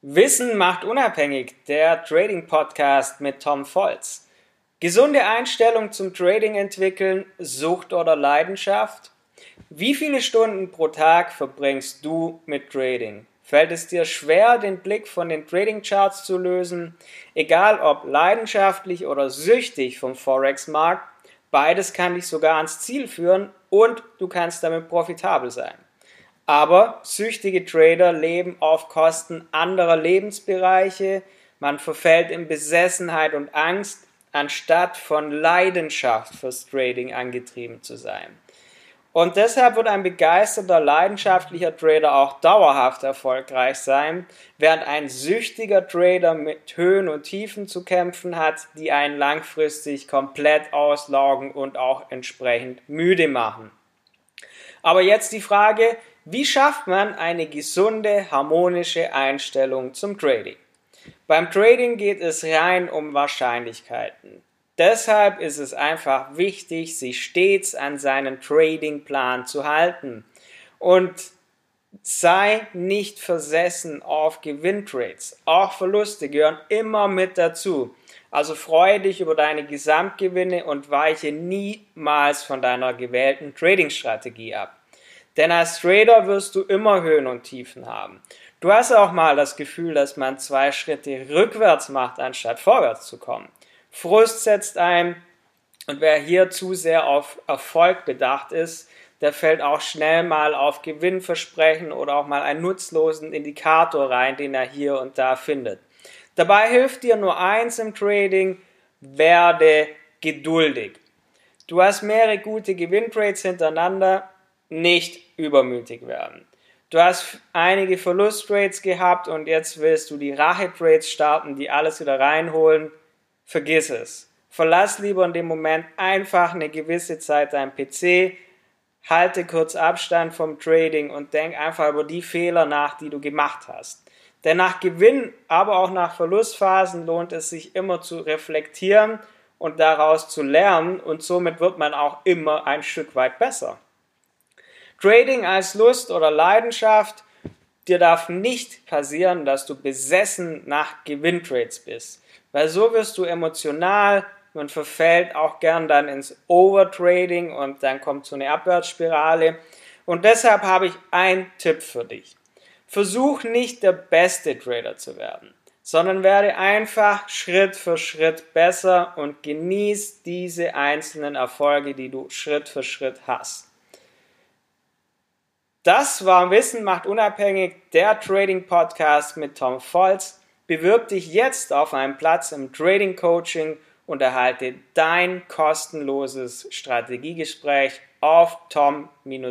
Wissen macht unabhängig, der Trading Podcast mit Tom Volz. Gesunde Einstellung zum Trading entwickeln, Sucht oder Leidenschaft? Wie viele Stunden pro Tag verbringst du mit Trading? Fällt es dir schwer, den Blick von den Trading Charts zu lösen? Egal ob leidenschaftlich oder süchtig vom Forex-Markt, beides kann dich sogar ans Ziel führen und du kannst damit profitabel sein. Aber süchtige Trader leben auf Kosten anderer Lebensbereiche, man verfällt in Besessenheit und Angst, anstatt von Leidenschaft fürs Trading angetrieben zu sein. Und deshalb wird ein begeisterter, leidenschaftlicher Trader auch dauerhaft erfolgreich sein, während ein süchtiger Trader mit Höhen und Tiefen zu kämpfen hat, die einen langfristig komplett auslaugen und auch entsprechend müde machen. Aber jetzt die Frage, wie schafft man eine gesunde, harmonische Einstellung zum Trading? Beim Trading geht es rein um Wahrscheinlichkeiten. Deshalb ist es einfach wichtig, sich stets an seinen Tradingplan zu halten und sei nicht versessen auf Gewinntrades. Auch Verluste gehören immer mit dazu. Also freue dich über deine Gesamtgewinne und weiche niemals von deiner gewählten Trading-Strategie ab. Denn als Trader wirst du immer Höhen und Tiefen haben. Du hast auch mal das Gefühl, dass man zwei Schritte rückwärts macht, anstatt vorwärts zu kommen. Frust setzt ein und wer hier zu sehr auf Erfolg bedacht ist, der fällt auch schnell mal auf Gewinnversprechen oder auch mal einen nutzlosen Indikator rein, den er hier und da findet. Dabei hilft dir nur eins im Trading, werde geduldig. Du hast mehrere gute Gewinntrades hintereinander, nicht übermütig werden. Du hast einige Verlusttrades gehabt und jetzt willst du die Rache-Trades starten, die alles wieder reinholen. Vergiss es. Verlass lieber in dem Moment einfach eine gewisse Zeit dein PC, halte kurz Abstand vom Trading und denk einfach über die Fehler nach, die du gemacht hast. Denn nach Gewinn, aber auch nach Verlustphasen lohnt es sich immer zu reflektieren und daraus zu lernen und somit wird man auch immer ein Stück weit besser. Trading als Lust oder Leidenschaft, dir darf nicht passieren, dass du besessen nach Gewinntrades bist, weil so wirst du emotional, man verfällt auch gern dann ins Overtrading und dann kommt so eine Abwärtsspirale. Und deshalb habe ich einen Tipp für dich. Versuch nicht der beste Trader zu werden, sondern werde einfach Schritt für Schritt besser und genieß diese einzelnen Erfolge, die du Schritt für Schritt hast. Das war Wissen macht unabhängig, der Trading Podcast mit Tom Volz. Bewirb dich jetzt auf einen Platz im Trading Coaching und erhalte dein kostenloses Strategiegespräch auf tom-volz.de.